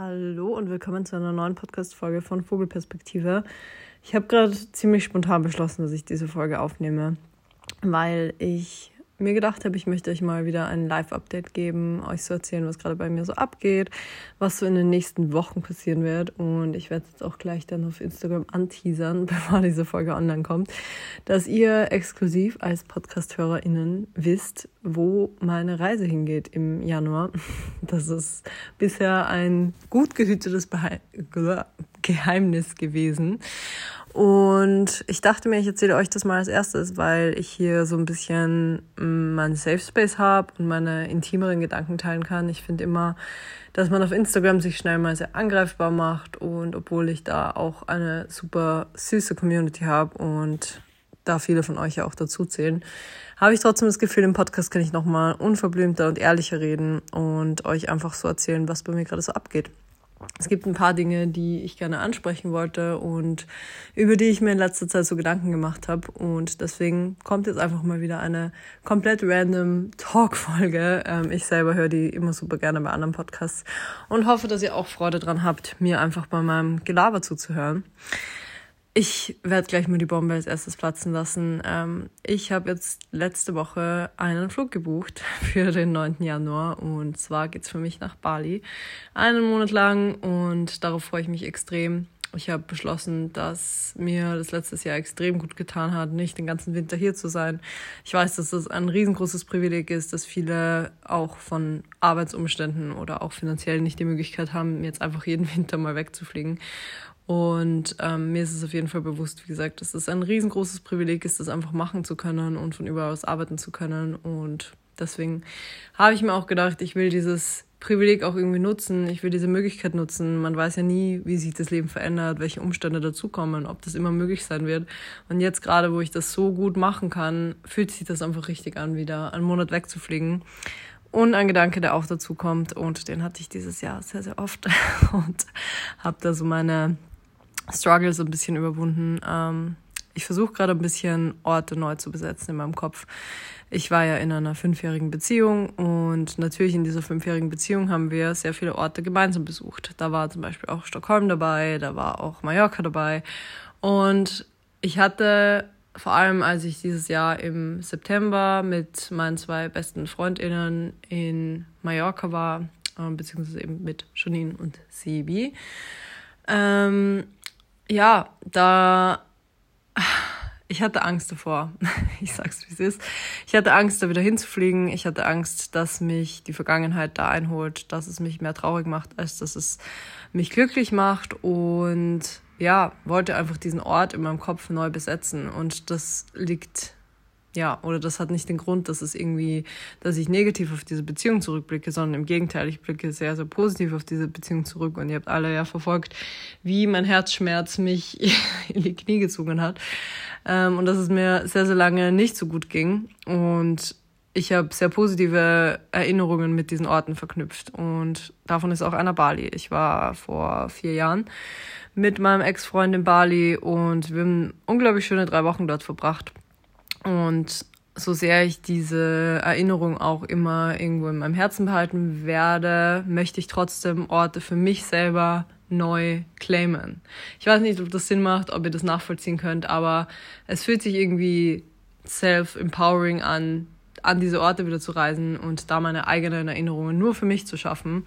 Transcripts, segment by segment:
Hallo und willkommen zu einer neuen Podcast-Folge von Vogelperspektive. Ich habe gerade ziemlich spontan beschlossen, dass ich diese Folge aufnehme, weil ich mir gedacht habe, ich möchte euch mal wieder ein Live-Update geben, euch zu erzählen, was gerade bei mir so abgeht, was so in den nächsten Wochen passieren wird. Und ich werde jetzt auch gleich dann auf Instagram anteasern, bevor diese Folge online kommt, dass ihr exklusiv als Podcast-HörerInnen wisst, wo meine Reise hingeht im Januar. Das ist bisher ein gut gehütetes Geheimnis gewesen. Und ich dachte mir, ich erzähle euch das mal als erstes, weil ich hier so ein bisschen mm, meinen Safe Space habe und meine intimeren Gedanken teilen kann. Ich finde immer, dass man auf Instagram sich schnell mal sehr angreifbar macht und obwohl ich da auch eine super süße Community habe und da viele von euch ja auch dazu zählen, habe ich trotzdem das Gefühl, im Podcast kann ich nochmal unverblümter und ehrlicher reden und euch einfach so erzählen, was bei mir gerade so abgeht. Es gibt ein paar Dinge, die ich gerne ansprechen wollte und über die ich mir in letzter Zeit so Gedanken gemacht habe. Und deswegen kommt jetzt einfach mal wieder eine komplett random Talk-Folge. Ähm, ich selber höre die immer super gerne bei anderen Podcasts und hoffe, dass ihr auch Freude dran habt, mir einfach bei meinem Gelaber zuzuhören. Ich werde gleich mal die Bombe als erstes platzen lassen. Ähm, ich habe jetzt letzte Woche einen Flug gebucht für den 9. Januar und zwar geht's für mich nach Bali. Einen Monat lang und darauf freue ich mich extrem. Ich habe beschlossen, dass mir das letztes Jahr extrem gut getan hat, nicht den ganzen Winter hier zu sein. Ich weiß, dass das ein riesengroßes Privileg ist, dass viele auch von Arbeitsumständen oder auch finanziell nicht die Möglichkeit haben, jetzt einfach jeden Winter mal wegzufliegen. Und ähm, mir ist es auf jeden Fall bewusst, wie gesagt, dass es ein riesengroßes Privileg ist, das einfach machen zu können und von überall aus arbeiten zu können. Und deswegen habe ich mir auch gedacht, ich will dieses Privileg auch irgendwie nutzen. Ich will diese Möglichkeit nutzen. Man weiß ja nie, wie sich das Leben verändert, welche Umstände dazukommen, ob das immer möglich sein wird. Und jetzt gerade, wo ich das so gut machen kann, fühlt sich das einfach richtig an, wieder einen Monat wegzufliegen. Und ein Gedanke, der auch dazu kommt, und den hatte ich dieses Jahr sehr, sehr oft und habe da so meine Struggle so ein bisschen überwunden. Ähm, ich versuche gerade ein bisschen Orte neu zu besetzen in meinem Kopf. Ich war ja in einer fünfjährigen Beziehung und natürlich in dieser fünfjährigen Beziehung haben wir sehr viele Orte gemeinsam besucht. Da war zum Beispiel auch Stockholm dabei, da war auch Mallorca dabei. Und ich hatte vor allem, als ich dieses Jahr im September mit meinen zwei besten Freundinnen in Mallorca war, äh, beziehungsweise eben mit Janine und Sibi, ähm, ja, da ich hatte Angst davor. Ich sag's wie es ist. Ich hatte Angst, da wieder hinzufliegen. Ich hatte Angst, dass mich die Vergangenheit da einholt, dass es mich mehr traurig macht, als dass es mich glücklich macht. Und ja, wollte einfach diesen Ort in meinem Kopf neu besetzen. Und das liegt ja, oder das hat nicht den Grund, dass es irgendwie, dass ich negativ auf diese Beziehung zurückblicke, sondern im Gegenteil, ich blicke sehr, sehr positiv auf diese Beziehung zurück und ihr habt alle ja verfolgt, wie mein Herzschmerz mich in die Knie gezogen hat ähm, und dass es mir sehr, sehr lange nicht so gut ging und ich habe sehr positive Erinnerungen mit diesen Orten verknüpft und davon ist auch einer Bali. Ich war vor vier Jahren mit meinem Ex-Freund in Bali und wir haben unglaublich schöne drei Wochen dort verbracht. Und so sehr ich diese Erinnerung auch immer irgendwo in meinem Herzen behalten werde, möchte ich trotzdem Orte für mich selber neu claimen. Ich weiß nicht, ob das Sinn macht, ob ihr das nachvollziehen könnt, aber es fühlt sich irgendwie self-empowering an, an diese Orte wieder zu reisen und da meine eigenen Erinnerungen nur für mich zu schaffen.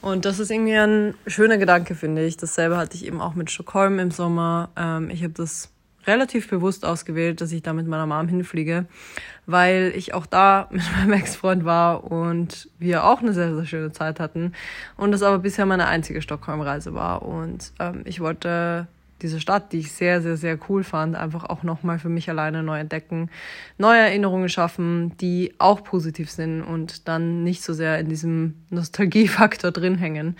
Und das ist irgendwie ein schöner Gedanke, finde ich. Dasselbe hatte ich eben auch mit Stockholm im Sommer. Ähm, ich habe das relativ bewusst ausgewählt, dass ich da mit meiner Mom hinfliege, weil ich auch da mit meinem Ex-Freund war und wir auch eine sehr, sehr schöne Zeit hatten und das aber bisher meine einzige Stockholm-Reise war. Und ähm, ich wollte diese Stadt, die ich sehr, sehr, sehr cool fand, einfach auch nochmal für mich alleine neu entdecken, neue Erinnerungen schaffen, die auch positiv sind und dann nicht so sehr in diesem Nostalgiefaktor drin hängen.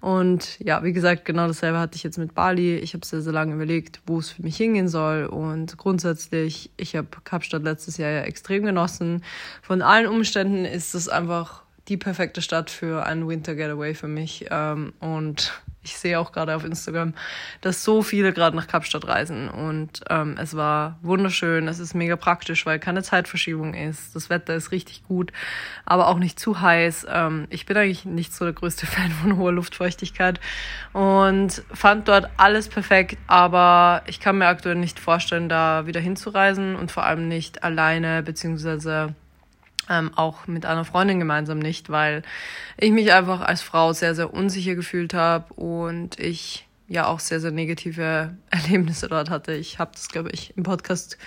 Und ja, wie gesagt, genau dasselbe hatte ich jetzt mit Bali. Ich habe sehr, sehr lange überlegt, wo es für mich hingehen soll. Und grundsätzlich, ich habe Kapstadt letztes Jahr ja extrem genossen. Von allen Umständen ist es einfach die perfekte Stadt für einen Winter Getaway für mich. Ähm, und ich sehe auch gerade auf Instagram, dass so viele gerade nach Kapstadt reisen und ähm, es war wunderschön. Es ist mega praktisch, weil keine Zeitverschiebung ist. Das Wetter ist richtig gut, aber auch nicht zu heiß. Ähm, ich bin eigentlich nicht so der größte Fan von hoher Luftfeuchtigkeit und fand dort alles perfekt, aber ich kann mir aktuell nicht vorstellen, da wieder hinzureisen und vor allem nicht alleine beziehungsweise ähm, auch mit einer Freundin gemeinsam nicht, weil ich mich einfach als Frau sehr, sehr unsicher gefühlt habe und ich ja auch sehr, sehr negative Erlebnisse dort hatte. Ich habe das, glaube ich, im Podcast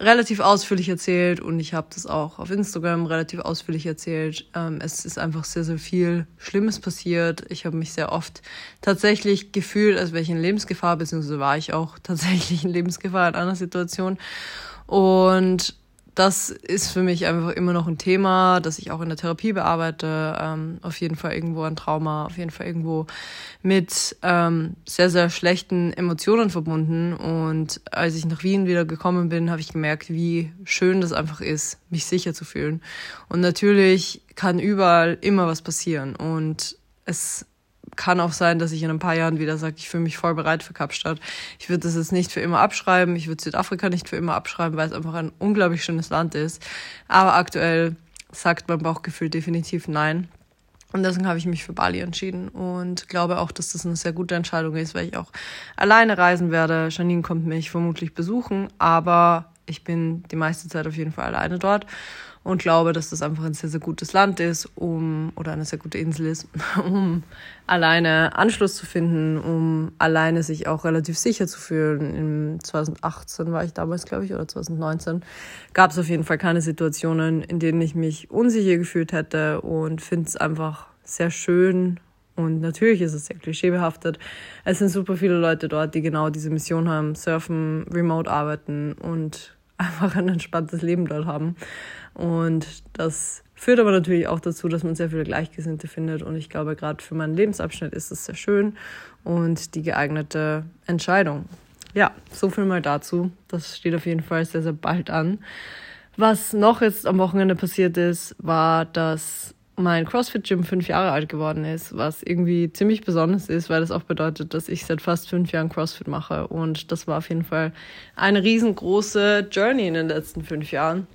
relativ ausführlich erzählt und ich habe das auch auf Instagram relativ ausführlich erzählt. Ähm, es ist einfach sehr, sehr viel Schlimmes passiert. Ich habe mich sehr oft tatsächlich gefühlt, als wäre ich in Lebensgefahr, beziehungsweise war ich auch tatsächlich in Lebensgefahr in einer Situation. Und das ist für mich einfach immer noch ein Thema, das ich auch in der Therapie bearbeite. Ähm, auf jeden Fall irgendwo ein Trauma, auf jeden Fall irgendwo mit ähm, sehr, sehr schlechten Emotionen verbunden. Und als ich nach Wien wieder gekommen bin, habe ich gemerkt, wie schön das einfach ist, mich sicher zu fühlen. Und natürlich kann überall immer was passieren. Und es kann auch sein, dass ich in ein paar Jahren wieder sage, ich fühle mich voll bereit für Kapstadt. Ich würde das jetzt nicht für immer abschreiben. Ich würde Südafrika nicht für immer abschreiben, weil es einfach ein unglaublich schönes Land ist. Aber aktuell sagt mein Bauchgefühl definitiv nein. Und deswegen habe ich mich für Bali entschieden und glaube auch, dass das eine sehr gute Entscheidung ist, weil ich auch alleine reisen werde. Janine kommt mich vermutlich besuchen, aber ich bin die meiste Zeit auf jeden Fall alleine dort und glaube, dass das einfach ein sehr, sehr gutes Land ist, um, oder eine sehr gute Insel ist, um alleine Anschluss zu finden, um alleine sich auch relativ sicher zu fühlen. In 2018 war ich damals, glaube ich, oder 2019, gab es auf jeden Fall keine Situationen, in denen ich mich unsicher gefühlt hätte und finde es einfach sehr schön und natürlich ist es sehr klischeebehaftet. Es sind super viele Leute dort, die genau diese Mission haben, surfen, remote arbeiten und einfach ein entspanntes Leben dort haben. Und das führt aber natürlich auch dazu, dass man sehr viele Gleichgesinnte findet. Und ich glaube, gerade für meinen Lebensabschnitt ist es sehr schön und die geeignete Entscheidung. Ja, so viel mal dazu. Das steht auf jeden Fall sehr, sehr bald an. Was noch jetzt am Wochenende passiert ist, war, dass mein CrossFit-Gym fünf Jahre alt geworden ist, was irgendwie ziemlich besonders ist, weil das auch bedeutet, dass ich seit fast fünf Jahren CrossFit mache. Und das war auf jeden Fall eine riesengroße Journey in den letzten fünf Jahren.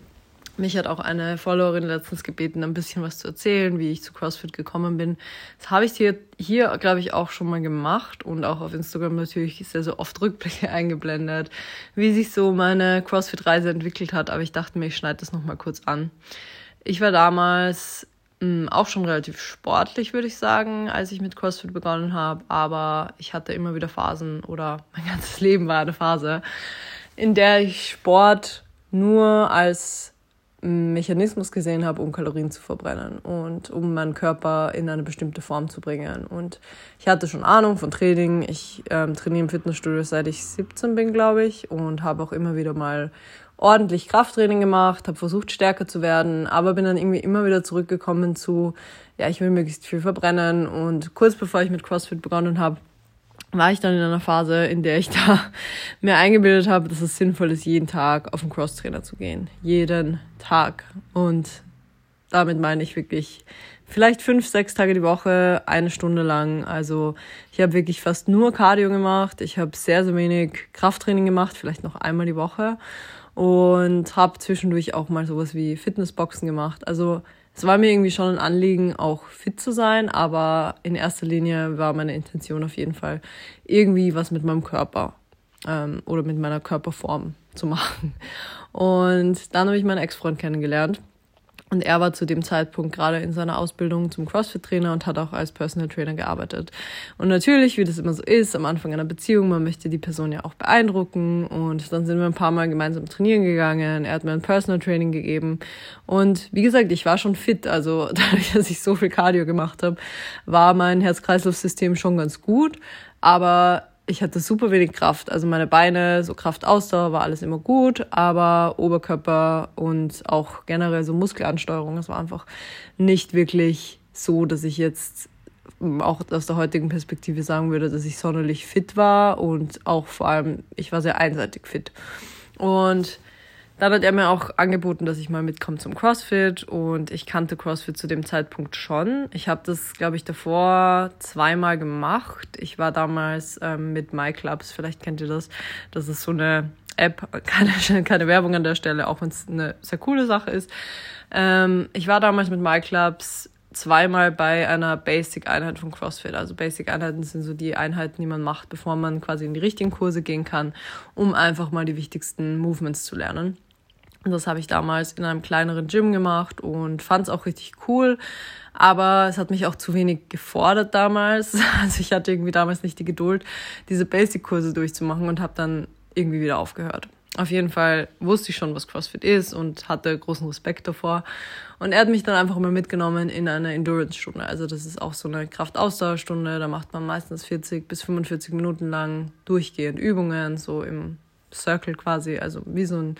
Mich hat auch eine Followerin letztens gebeten, ein bisschen was zu erzählen, wie ich zu CrossFit gekommen bin. Das habe ich hier, hier glaube ich, auch schon mal gemacht und auch auf Instagram natürlich sehr, sehr oft Rückblicke eingeblendet, wie sich so meine CrossFit-Reise entwickelt hat. Aber ich dachte mir, ich schneide das nochmal kurz an. Ich war damals auch schon relativ sportlich, würde ich sagen, als ich mit CrossFit begonnen habe. Aber ich hatte immer wieder Phasen oder mein ganzes Leben war eine Phase, in der ich Sport nur als Mechanismus gesehen habe, um Kalorien zu verbrennen und um meinen Körper in eine bestimmte Form zu bringen. Und ich hatte schon Ahnung von Training. Ich ähm, trainiere im Fitnessstudio seit ich 17 bin, glaube ich, und habe auch immer wieder mal ordentlich Krafttraining gemacht, habe versucht stärker zu werden, aber bin dann irgendwie immer wieder zurückgekommen zu, ja, ich will möglichst viel verbrennen. Und kurz bevor ich mit CrossFit begonnen habe, war ich dann in einer Phase, in der ich da mir eingebildet habe, dass es sinnvoll ist, jeden Tag auf den Crosstrainer zu gehen. Jeden Tag. Und damit meine ich wirklich vielleicht fünf, sechs Tage die Woche, eine Stunde lang. Also ich habe wirklich fast nur Cardio gemacht. Ich habe sehr, sehr wenig Krafttraining gemacht, vielleicht noch einmal die Woche. Und habe zwischendurch auch mal sowas wie Fitnessboxen gemacht. Also es war mir irgendwie schon ein Anliegen, auch fit zu sein, aber in erster Linie war meine Intention auf jeden Fall, irgendwie was mit meinem Körper ähm, oder mit meiner Körperform zu machen. Und dann habe ich meinen Ex-Freund kennengelernt und er war zu dem Zeitpunkt gerade in seiner Ausbildung zum CrossFit-Trainer und hat auch als Personal Trainer gearbeitet. Und natürlich, wie das immer so ist, am Anfang einer Beziehung, man möchte die Person ja auch beeindrucken. Und dann sind wir ein paar Mal gemeinsam trainieren gegangen. Er hat mir ein Personal Training gegeben. Und wie gesagt, ich war schon fit. Also dadurch, dass ich so viel Cardio gemacht habe, war mein Herz-Kreislauf-System schon ganz gut. Aber ich hatte super wenig Kraft. Also meine Beine, so Kraftausdauer war alles immer gut, aber Oberkörper und auch generell so Muskelansteuerung, das war einfach nicht wirklich so, dass ich jetzt auch aus der heutigen Perspektive sagen würde, dass ich sonderlich fit war und auch vor allem, ich war sehr einseitig fit. Und dann hat er mir auch angeboten, dass ich mal mitkomme zum CrossFit und ich kannte CrossFit zu dem Zeitpunkt schon. Ich habe das, glaube ich, davor zweimal gemacht. Ich war damals ähm, mit MyClubs, vielleicht kennt ihr das. Das ist so eine App, keine, keine Werbung an der Stelle, auch wenn es eine sehr coole Sache ist. Ähm, ich war damals mit MyClubs zweimal bei einer Basic-Einheit von CrossFit. Also Basic-Einheiten sind so die Einheiten, die man macht, bevor man quasi in die richtigen Kurse gehen kann, um einfach mal die wichtigsten Movements zu lernen. Und das habe ich damals in einem kleineren Gym gemacht und fand es auch richtig cool. Aber es hat mich auch zu wenig gefordert damals. Also ich hatte irgendwie damals nicht die Geduld, diese Basic-Kurse durchzumachen und habe dann irgendwie wieder aufgehört. Auf jeden Fall wusste ich schon, was CrossFit ist und hatte großen Respekt davor. Und er hat mich dann einfach mal mitgenommen in eine Endurance-Stunde. Also das ist auch so eine Kraftausdauerstunde. Da macht man meistens 40 bis 45 Minuten lang durchgehend Übungen, so im Circle quasi, also wie so ein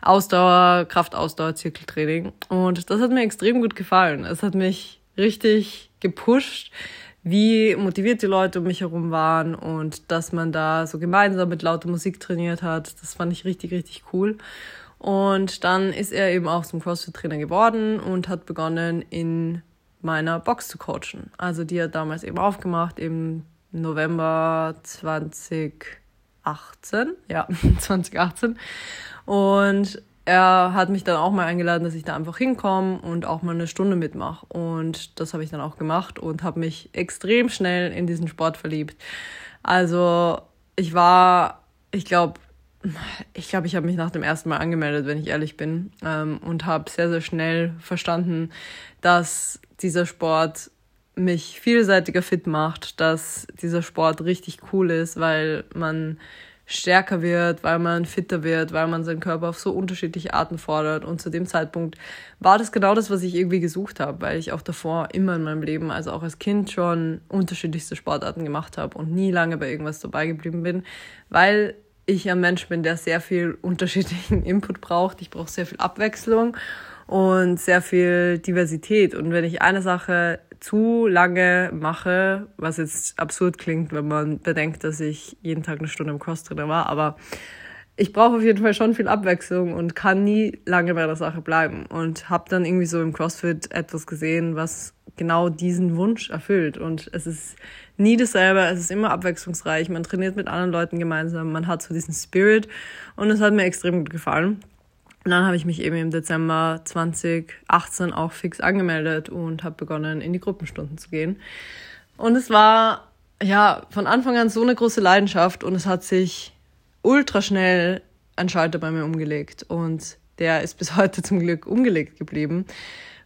Ausdauer, Kraftausdauer-Zirkeltraining. Und das hat mir extrem gut gefallen. Es hat mich richtig gepusht, wie motiviert die Leute um mich herum waren und dass man da so gemeinsam mit lauter Musik trainiert hat. Das fand ich richtig, richtig cool. Und dann ist er eben auch zum CrossFit-Trainer geworden und hat begonnen, in meiner Box zu coachen. Also die hat damals eben aufgemacht, im November 2018, ja, 2018. Und er hat mich dann auch mal eingeladen, dass ich da einfach hinkomme und auch mal eine Stunde mitmache. Und das habe ich dann auch gemacht und habe mich extrem schnell in diesen Sport verliebt. Also ich war, ich glaube, ich glaube, ich habe mich nach dem ersten Mal angemeldet, wenn ich ehrlich bin, ähm, und habe sehr, sehr schnell verstanden, dass dieser Sport mich vielseitiger fit macht, dass dieser Sport richtig cool ist, weil man stärker wird, weil man fitter wird, weil man seinen Körper auf so unterschiedliche Arten fordert. Und zu dem Zeitpunkt war das genau das, was ich irgendwie gesucht habe, weil ich auch davor immer in meinem Leben, also auch als Kind schon unterschiedlichste Sportarten gemacht habe und nie lange bei irgendwas dabei geblieben bin, weil ich ein Mensch bin, der sehr viel unterschiedlichen Input braucht. Ich brauche sehr viel Abwechslung und sehr viel Diversität. Und wenn ich eine Sache zu lange mache, was jetzt absurd klingt, wenn man bedenkt, dass ich jeden Tag eine Stunde im Crosstrainer war, aber ich brauche auf jeden Fall schon viel Abwechslung und kann nie lange bei der Sache bleiben. Und habe dann irgendwie so im CrossFit etwas gesehen, was genau diesen Wunsch erfüllt. Und es ist nie dasselbe, es ist immer abwechslungsreich, man trainiert mit anderen Leuten gemeinsam, man hat so diesen Spirit. Und es hat mir extrem gut gefallen. Und dann habe ich mich eben im Dezember 2018 auch fix angemeldet und habe begonnen, in die Gruppenstunden zu gehen. Und es war ja von Anfang an so eine große Leidenschaft und es hat sich ultra schnell ein Schalter bei mir umgelegt und der ist bis heute zum Glück umgelegt geblieben.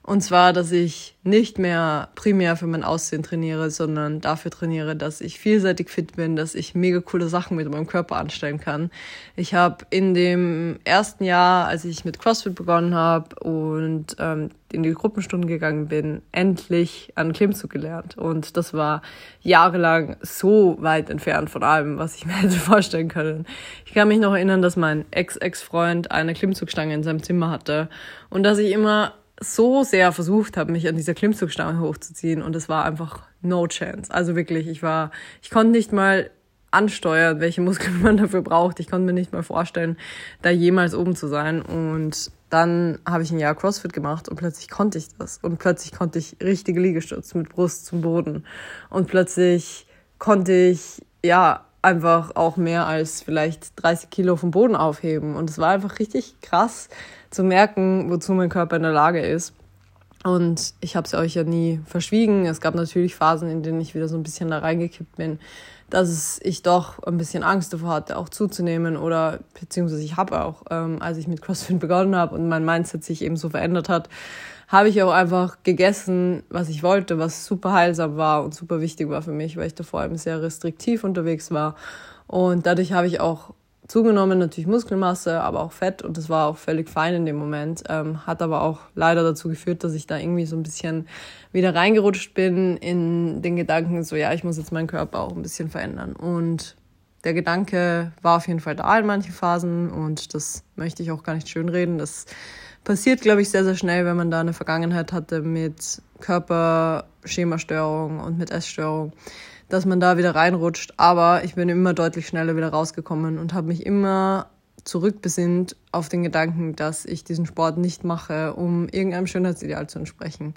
Und zwar, dass ich nicht mehr primär für mein Aussehen trainiere, sondern dafür trainiere, dass ich vielseitig fit bin, dass ich mega coole Sachen mit meinem Körper anstellen kann. Ich habe in dem ersten Jahr, als ich mit CrossFit begonnen habe und ähm, in die Gruppenstunden gegangen bin, endlich an Klimmzug gelernt. Und das war jahrelang so weit entfernt von allem, was ich mir hätte vorstellen können. Ich kann mich noch erinnern, dass mein Ex-Ex-Freund eine Klimmzugstange in seinem Zimmer hatte und dass ich immer so sehr versucht habe, mich an dieser Klimmzugstange hochzuziehen und es war einfach no chance. Also wirklich, ich war, ich konnte nicht mal ansteuern, welche Muskeln man dafür braucht. Ich konnte mir nicht mal vorstellen, da jemals oben zu sein. Und dann habe ich ein Jahr CrossFit gemacht und plötzlich konnte ich das. Und plötzlich konnte ich richtige Liegestütze mit Brust zum Boden. Und plötzlich konnte ich, ja, einfach auch mehr als vielleicht 30 Kilo vom Boden aufheben. Und es war einfach richtig krass zu merken, wozu mein Körper in der Lage ist. Und ich habe es euch ja nie verschwiegen. Es gab natürlich Phasen, in denen ich wieder so ein bisschen da reingekippt bin, dass ich doch ein bisschen Angst davor hatte, auch zuzunehmen oder beziehungsweise ich habe auch, ähm, als ich mit CrossFit begonnen habe und mein Mindset sich eben so verändert hat, habe ich auch einfach gegessen, was ich wollte, was super heilsam war und super wichtig war für mich, weil ich da vor allem sehr restriktiv unterwegs war. Und dadurch habe ich auch zugenommen, natürlich Muskelmasse, aber auch Fett und das war auch völlig fein in dem Moment. Ähm, hat aber auch leider dazu geführt, dass ich da irgendwie so ein bisschen wieder reingerutscht bin in den Gedanken, so ja, ich muss jetzt meinen Körper auch ein bisschen verändern. Und der Gedanke war auf jeden Fall da in manchen Phasen und das möchte ich auch gar nicht schönreden. Das passiert, glaube ich, sehr, sehr schnell, wenn man da eine Vergangenheit hatte mit Körperschemastörung und mit Essstörung, dass man da wieder reinrutscht. Aber ich bin immer deutlich schneller wieder rausgekommen und habe mich immer zurückbesinnt auf den Gedanken, dass ich diesen Sport nicht mache, um irgendeinem Schönheitsideal zu entsprechen.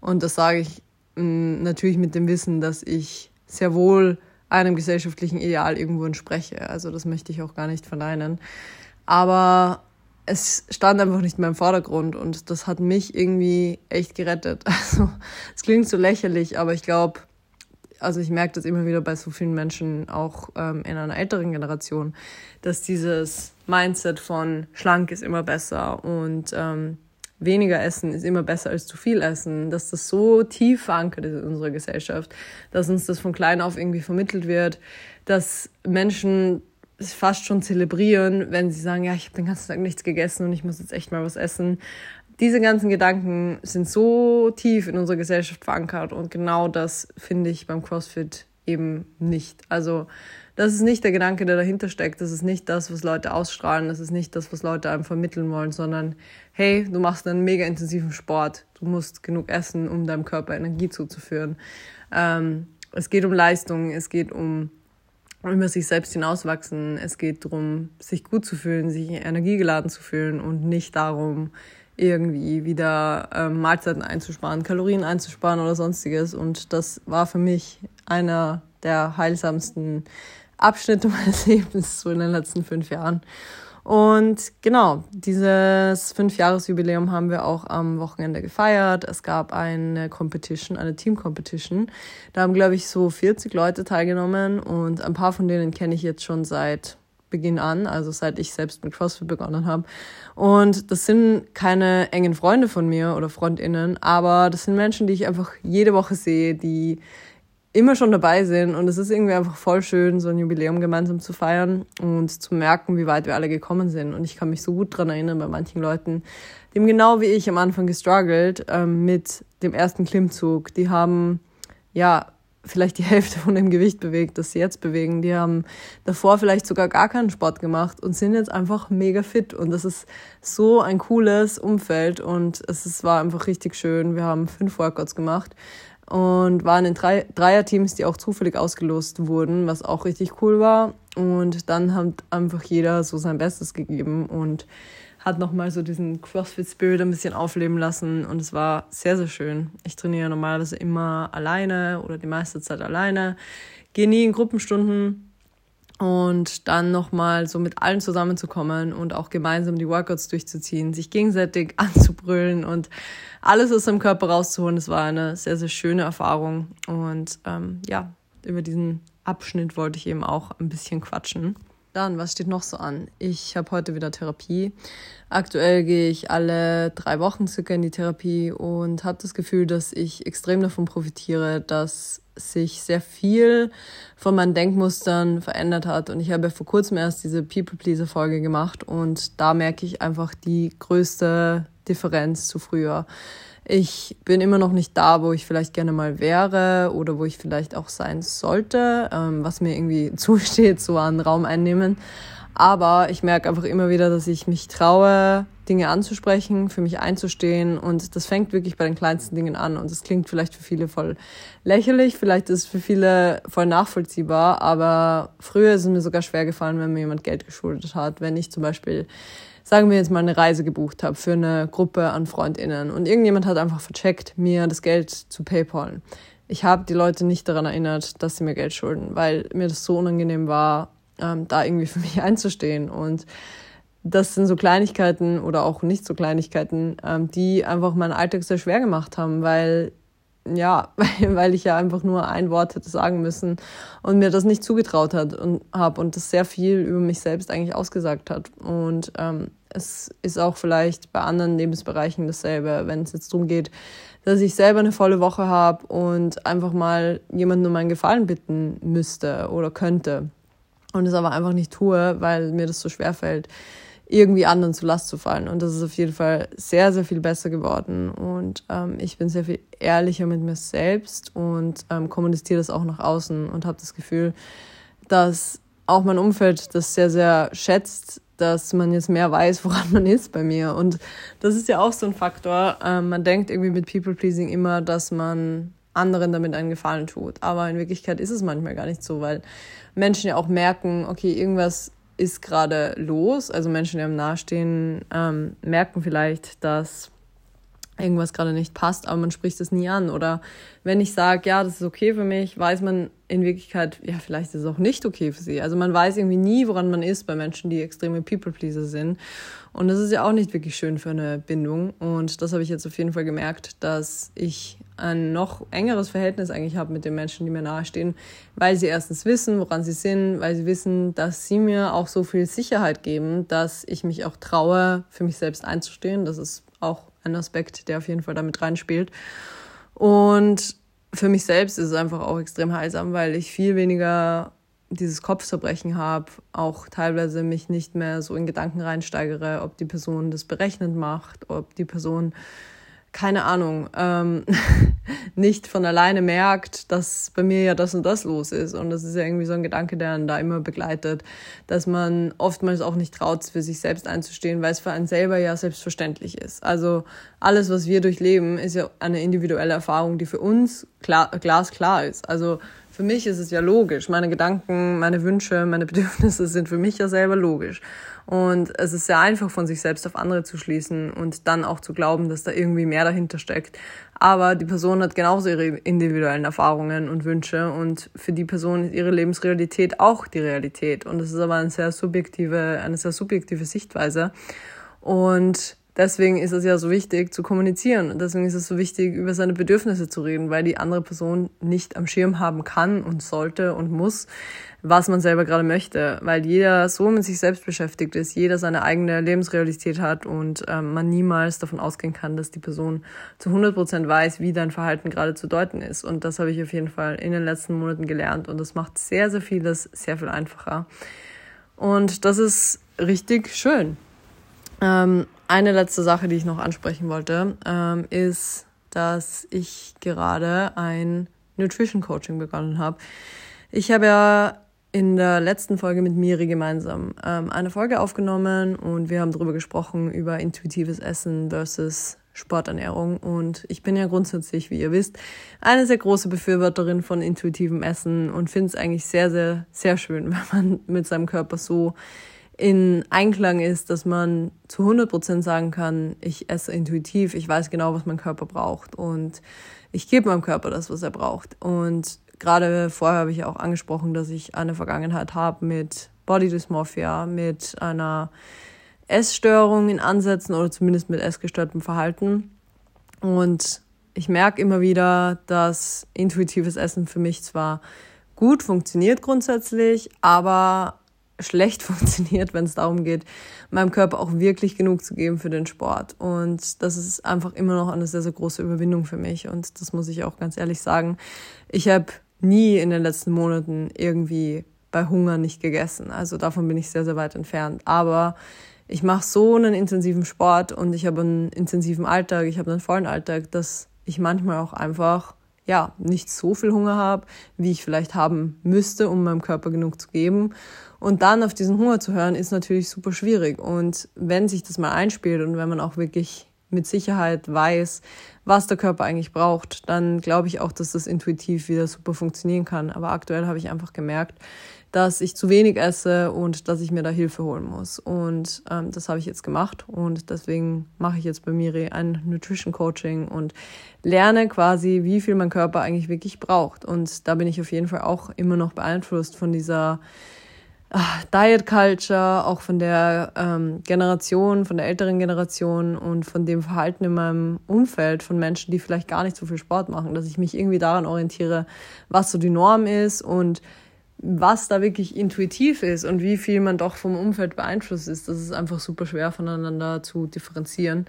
Und das sage ich mm, natürlich mit dem Wissen, dass ich sehr wohl einem gesellschaftlichen Ideal irgendwo entspreche. Also das möchte ich auch gar nicht verneinen. Aber es stand einfach nicht mehr im Vordergrund und das hat mich irgendwie echt gerettet. Also es klingt so lächerlich, aber ich glaube, also ich merke das immer wieder bei so vielen Menschen, auch ähm, in einer älteren Generation, dass dieses Mindset von schlank ist immer besser und ähm, weniger essen ist immer besser als zu viel essen, dass das so tief verankert ist in unserer Gesellschaft, dass uns das von klein auf irgendwie vermittelt wird, dass Menschen es fast schon zelebrieren, wenn sie sagen, ja, ich habe den ganzen Tag nichts gegessen und ich muss jetzt echt mal was essen. Diese ganzen Gedanken sind so tief in unserer Gesellschaft verankert und genau das finde ich beim CrossFit eben nicht. Also das ist nicht der Gedanke, der dahinter steckt. Das ist nicht das, was Leute ausstrahlen. Das ist nicht das, was Leute einem vermitteln wollen, sondern hey, du machst einen mega intensiven Sport. Du musst genug essen, um deinem Körper Energie zuzuführen. Ähm, es geht um Leistung, es geht um über sich selbst hinauswachsen. Es geht darum, sich gut zu fühlen, sich energiegeladen zu fühlen und nicht darum, irgendwie wieder ähm, Mahlzeiten einzusparen, Kalorien einzusparen oder sonstiges. Und das war für mich einer der heilsamsten Abschnitte meines Lebens so in den letzten fünf Jahren. Und genau, dieses Fünfjahresjubiläum haben wir auch am Wochenende gefeiert. Es gab eine Competition, eine Team-Competition. Da haben, glaube ich, so 40 Leute teilgenommen und ein paar von denen kenne ich jetzt schon seit Beginn an, also seit ich selbst mit CrossFit begonnen habe. Und das sind keine engen Freunde von mir oder Freundinnen, aber das sind Menschen, die ich einfach jede Woche sehe, die immer schon dabei sind. Und es ist irgendwie einfach voll schön, so ein Jubiläum gemeinsam zu feiern und zu merken, wie weit wir alle gekommen sind. Und ich kann mich so gut dran erinnern bei manchen Leuten, die haben genau wie ich am Anfang gestruggelt ähm, mit dem ersten Klimmzug. Die haben, ja, vielleicht die Hälfte von dem Gewicht bewegt, das sie jetzt bewegen. Die haben davor vielleicht sogar gar keinen Sport gemacht und sind jetzt einfach mega fit. Und das ist so ein cooles Umfeld und es ist, war einfach richtig schön. Wir haben fünf Workouts gemacht und waren in drei Dreierteams, die auch zufällig ausgelost wurden, was auch richtig cool war. Und dann hat einfach jeder so sein Bestes gegeben und hat nochmal so diesen CrossFit-Spirit ein bisschen aufleben lassen und es war sehr, sehr schön. Ich trainiere normalerweise immer alleine oder die meiste Zeit alleine, gehe nie in Gruppenstunden und dann nochmal so mit allen zusammenzukommen und auch gemeinsam die Workouts durchzuziehen, sich gegenseitig anzubrüllen und alles aus dem Körper rauszuholen. Das war eine sehr, sehr schöne Erfahrung. Und ähm, ja, über diesen Abschnitt wollte ich eben auch ein bisschen quatschen. Dann, was steht noch so an? Ich habe heute wieder Therapie. Aktuell gehe ich alle drei Wochen circa in die Therapie und habe das Gefühl, dass ich extrem davon profitiere, dass sich sehr viel von meinen Denkmustern verändert hat. Und ich habe vor kurzem erst diese People-Pleaser-Folge gemacht und da merke ich einfach die größte Differenz zu früher. Ich bin immer noch nicht da, wo ich vielleicht gerne mal wäre oder wo ich vielleicht auch sein sollte, ähm, was mir irgendwie zusteht, so an Raum einnehmen. Aber ich merke einfach immer wieder, dass ich mich traue, Dinge anzusprechen, für mich einzustehen. Und das fängt wirklich bei den kleinsten Dingen an. Und das klingt vielleicht für viele voll lächerlich, vielleicht ist es für viele voll nachvollziehbar. Aber früher ist es mir sogar schwer gefallen, wenn mir jemand Geld geschuldet hat. Wenn ich zum Beispiel, sagen wir jetzt mal, eine Reise gebucht habe für eine Gruppe an FreundInnen. Und irgendjemand hat einfach vercheckt, mir das Geld zu PayPalen. Ich habe die Leute nicht daran erinnert, dass sie mir Geld schulden, weil mir das so unangenehm war, ähm, da irgendwie für mich einzustehen. Und das sind so Kleinigkeiten oder auch nicht so Kleinigkeiten, ähm, die einfach meinen Alltag sehr schwer gemacht haben, weil ja, weil ich ja einfach nur ein Wort hätte sagen müssen und mir das nicht zugetraut hat und habe und das sehr viel über mich selbst eigentlich ausgesagt hat. Und ähm, es ist auch vielleicht bei anderen Lebensbereichen dasselbe, wenn es jetzt darum geht, dass ich selber eine volle Woche habe und einfach mal jemanden um einen Gefallen bitten müsste oder könnte und es aber einfach nicht tue, weil mir das so schwer fällt, irgendwie anderen zu Last zu fallen. Und das ist auf jeden Fall sehr, sehr viel besser geworden. Und ähm, ich bin sehr viel ehrlicher mit mir selbst und ähm, kommuniziere das auch nach außen und habe das Gefühl, dass auch mein Umfeld das sehr, sehr schätzt, dass man jetzt mehr weiß, woran man ist bei mir. Und das ist ja auch so ein Faktor. Ähm, man denkt irgendwie mit People-Pleasing immer, dass man anderen damit einen Gefallen tut. Aber in Wirklichkeit ist es manchmal gar nicht so, weil Menschen ja auch merken, okay, irgendwas ist gerade los. Also Menschen, die einem nahestehen, ähm, merken vielleicht, dass irgendwas gerade nicht passt, aber man spricht es nie an. Oder wenn ich sage, ja, das ist okay für mich, weiß man in Wirklichkeit, ja, vielleicht ist es auch nicht okay für sie. Also man weiß irgendwie nie, woran man ist bei Menschen, die extreme People-Pleaser sind. Und das ist ja auch nicht wirklich schön für eine Bindung. Und das habe ich jetzt auf jeden Fall gemerkt, dass ich ein noch engeres Verhältnis eigentlich habe mit den Menschen, die mir nahestehen, weil sie erstens wissen, woran sie sind, weil sie wissen, dass sie mir auch so viel Sicherheit geben, dass ich mich auch traue, für mich selbst einzustehen. Das ist auch ein Aspekt, der auf jeden Fall damit reinspielt. Und für mich selbst ist es einfach auch extrem heilsam, weil ich viel weniger dieses Kopfzerbrechen habe, auch teilweise mich nicht mehr so in Gedanken reinsteigere, ob die Person das berechnend macht, ob die Person keine Ahnung, ähm, nicht von alleine merkt, dass bei mir ja das und das los ist. Und das ist ja irgendwie so ein Gedanke, der einen da immer begleitet, dass man oftmals auch nicht traut, für sich selbst einzustehen, weil es für einen selber ja selbstverständlich ist. Also alles, was wir durchleben, ist ja eine individuelle Erfahrung, die für uns klar, glasklar ist. Also für mich ist es ja logisch. Meine Gedanken, meine Wünsche, meine Bedürfnisse sind für mich ja selber logisch. Und es ist sehr einfach, von sich selbst auf andere zu schließen und dann auch zu glauben, dass da irgendwie mehr dahinter steckt. Aber die Person hat genauso ihre individuellen Erfahrungen und Wünsche und für die Person ist ihre Lebensrealität auch die Realität. Und das ist aber eine sehr subjektive, eine sehr subjektive Sichtweise. Und deswegen ist es ja so wichtig zu kommunizieren und deswegen ist es so wichtig, über seine Bedürfnisse zu reden, weil die andere Person nicht am Schirm haben kann und sollte und muss, was man selber gerade möchte, weil jeder so mit sich selbst beschäftigt ist, jeder seine eigene Lebensrealität hat und ähm, man niemals davon ausgehen kann, dass die Person zu 100 Prozent weiß, wie dein Verhalten gerade zu deuten ist. Und das habe ich auf jeden Fall in den letzten Monaten gelernt und das macht sehr, sehr vieles sehr viel einfacher. Und das ist richtig schön. Ähm, eine letzte Sache, die ich noch ansprechen wollte, ähm, ist, dass ich gerade ein Nutrition Coaching begonnen habe. Ich habe ja in der letzten Folge mit Miri gemeinsam ähm, eine Folge aufgenommen und wir haben darüber gesprochen, über intuitives Essen versus Sporternährung. Und ich bin ja grundsätzlich, wie ihr wisst, eine sehr große Befürworterin von intuitivem Essen und finde es eigentlich sehr, sehr, sehr schön, wenn man mit seinem Körper so in Einklang ist, dass man zu 100 Prozent sagen kann, ich esse intuitiv, ich weiß genau, was mein Körper braucht und ich gebe meinem Körper das, was er braucht. Und gerade vorher habe ich auch angesprochen, dass ich eine Vergangenheit habe mit Body Dysmorphia, mit einer Essstörung in Ansätzen oder zumindest mit essgestörtem Verhalten. Und ich merke immer wieder, dass intuitives Essen für mich zwar gut funktioniert grundsätzlich, aber schlecht funktioniert, wenn es darum geht, meinem Körper auch wirklich genug zu geben für den Sport. Und das ist einfach immer noch eine sehr, sehr große Überwindung für mich. Und das muss ich auch ganz ehrlich sagen. Ich habe nie in den letzten Monaten irgendwie bei Hunger nicht gegessen. Also davon bin ich sehr, sehr weit entfernt. Aber ich mache so einen intensiven Sport und ich habe einen intensiven Alltag, ich habe einen vollen Alltag, dass ich manchmal auch einfach ja nicht so viel Hunger habe, wie ich vielleicht haben müsste, um meinem Körper genug zu geben. Und dann auf diesen Hunger zu hören, ist natürlich super schwierig. Und wenn sich das mal einspielt und wenn man auch wirklich mit Sicherheit weiß, was der Körper eigentlich braucht, dann glaube ich auch, dass das intuitiv wieder super funktionieren kann. Aber aktuell habe ich einfach gemerkt, dass ich zu wenig esse und dass ich mir da Hilfe holen muss. Und ähm, das habe ich jetzt gemacht und deswegen mache ich jetzt bei Miri ein Nutrition Coaching und lerne quasi, wie viel mein Körper eigentlich wirklich braucht. Und da bin ich auf jeden Fall auch immer noch beeinflusst von dieser Diet Culture, auch von der ähm, Generation, von der älteren Generation und von dem Verhalten in meinem Umfeld von Menschen, die vielleicht gar nicht so viel Sport machen, dass ich mich irgendwie daran orientiere, was so die Norm ist und was da wirklich intuitiv ist und wie viel man doch vom Umfeld beeinflusst ist. Das ist einfach super schwer voneinander zu differenzieren.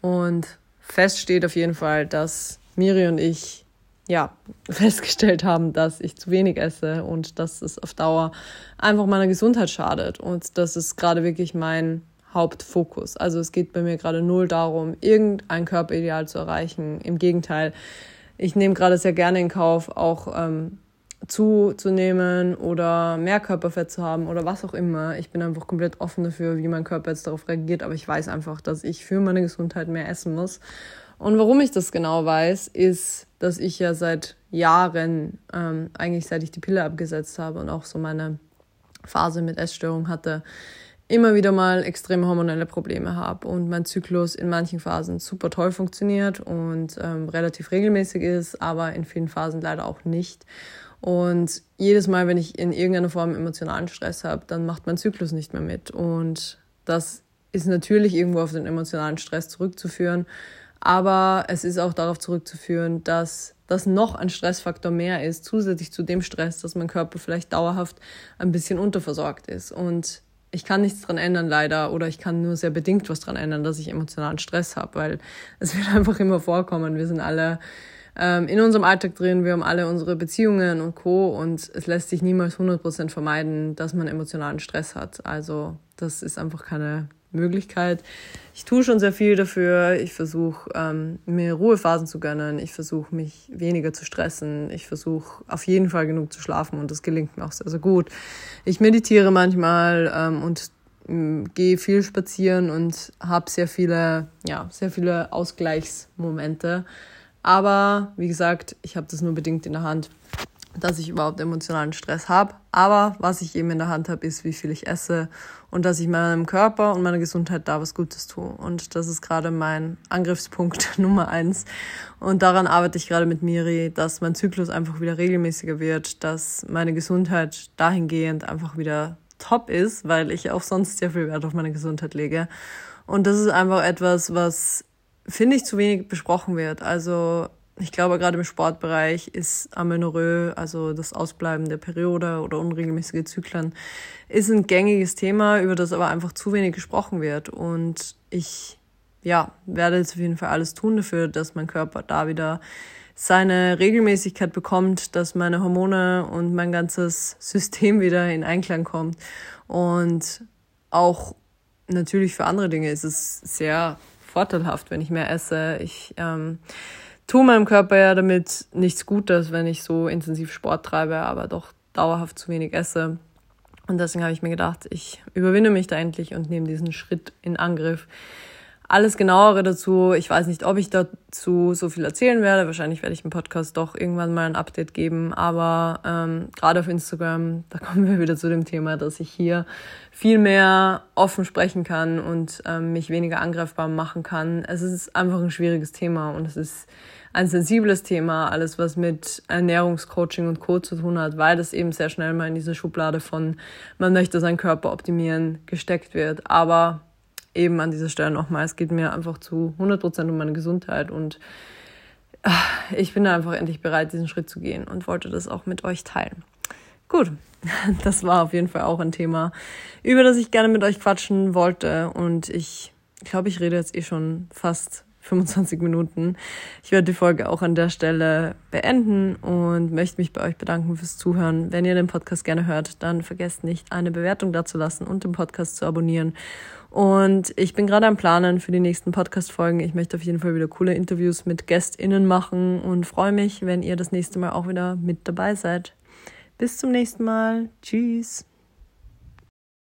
Und fest steht auf jeden Fall, dass Miri und ich ja, festgestellt haben, dass ich zu wenig esse und dass es auf Dauer einfach meiner Gesundheit schadet. Und das ist gerade wirklich mein Hauptfokus. Also es geht bei mir gerade null darum, irgendein Körperideal zu erreichen. Im Gegenteil, ich nehme gerade sehr gerne in Kauf, auch ähm, zuzunehmen oder mehr Körperfett zu haben oder was auch immer. Ich bin einfach komplett offen dafür, wie mein Körper jetzt darauf reagiert, aber ich weiß einfach, dass ich für meine Gesundheit mehr essen muss. Und warum ich das genau weiß, ist, dass ich ja seit Jahren, ähm, eigentlich seit ich die Pille abgesetzt habe und auch so meine Phase mit Essstörung hatte, immer wieder mal extreme hormonelle Probleme habe und mein Zyklus in manchen Phasen super toll funktioniert und ähm, relativ regelmäßig ist, aber in vielen Phasen leider auch nicht. Und jedes Mal, wenn ich in irgendeiner Form emotionalen Stress habe, dann macht mein Zyklus nicht mehr mit. Und das ist natürlich irgendwo auf den emotionalen Stress zurückzuführen. Aber es ist auch darauf zurückzuführen, dass das noch ein Stressfaktor mehr ist, zusätzlich zu dem Stress, dass mein Körper vielleicht dauerhaft ein bisschen unterversorgt ist. Und ich kann nichts dran ändern, leider, oder ich kann nur sehr bedingt was dran ändern, dass ich emotionalen Stress habe, weil es wird einfach immer vorkommen. Wir sind alle ähm, in unserem Alltag drin, wir haben alle unsere Beziehungen und Co. Und es lässt sich niemals 100% vermeiden, dass man emotionalen Stress hat. Also das ist einfach keine Möglichkeit. Ich tue schon sehr viel dafür. Ich versuche, ähm, mir Ruhephasen zu gönnen. Ich versuche, mich weniger zu stressen. Ich versuche, auf jeden Fall genug zu schlafen und das gelingt mir auch sehr, sehr gut. Ich meditiere manchmal ähm, und ähm, gehe viel spazieren und habe sehr viele, ja, sehr viele Ausgleichsmomente. Aber wie gesagt, ich habe das nur bedingt in der Hand, dass ich überhaupt emotionalen Stress habe. Aber was ich eben in der Hand habe, ist, wie viel ich esse und dass ich meinem Körper und meiner Gesundheit da was Gutes tue. Und das ist gerade mein Angriffspunkt Nummer eins. Und daran arbeite ich gerade mit Miri, dass mein Zyklus einfach wieder regelmäßiger wird, dass meine Gesundheit dahingehend einfach wieder top ist, weil ich auch sonst sehr viel Wert auf meine Gesundheit lege. Und das ist einfach etwas, was finde ich, zu wenig besprochen wird. Also ich glaube, gerade im Sportbereich ist Amenorrhoe, also das Ausbleiben der Periode oder unregelmäßige Zyklen, ist ein gängiges Thema, über das aber einfach zu wenig gesprochen wird. Und ich, ja, werde jetzt auf jeden Fall alles tun dafür, dass mein Körper da wieder seine Regelmäßigkeit bekommt, dass meine Hormone und mein ganzes System wieder in Einklang kommt. Und auch natürlich für andere Dinge ist es sehr vorteilhaft, wenn ich mehr esse. Ich ähm, tue meinem Körper ja damit nichts Gutes, wenn ich so intensiv Sport treibe, aber doch dauerhaft zu wenig esse. Und deswegen habe ich mir gedacht, ich überwinde mich da endlich und nehme diesen Schritt in Angriff, alles genauere dazu. Ich weiß nicht, ob ich dazu so viel erzählen werde. Wahrscheinlich werde ich im Podcast doch irgendwann mal ein Update geben. Aber ähm, gerade auf Instagram, da kommen wir wieder zu dem Thema, dass ich hier viel mehr offen sprechen kann und ähm, mich weniger angreifbar machen kann. Es ist einfach ein schwieriges Thema und es ist ein sensibles Thema, alles was mit Ernährungscoaching und Co. zu tun hat, weil das eben sehr schnell mal in diese Schublade von man möchte seinen Körper optimieren gesteckt wird. Aber eben an dieser Stelle nochmal, es geht mir einfach zu 100% um meine Gesundheit und ah, ich bin einfach endlich bereit, diesen Schritt zu gehen und wollte das auch mit euch teilen. Gut, das war auf jeden Fall auch ein Thema, über das ich gerne mit euch quatschen wollte und ich glaube, ich rede jetzt eh schon fast 25 Minuten. Ich werde die Folge auch an der Stelle beenden und möchte mich bei euch bedanken fürs Zuhören. Wenn ihr den Podcast gerne hört, dann vergesst nicht, eine Bewertung dazulassen und den Podcast zu abonnieren. Und ich bin gerade am Planen für die nächsten Podcast-Folgen. Ich möchte auf jeden Fall wieder coole Interviews mit GästInnen machen und freue mich, wenn ihr das nächste Mal auch wieder mit dabei seid. Bis zum nächsten Mal. Tschüss.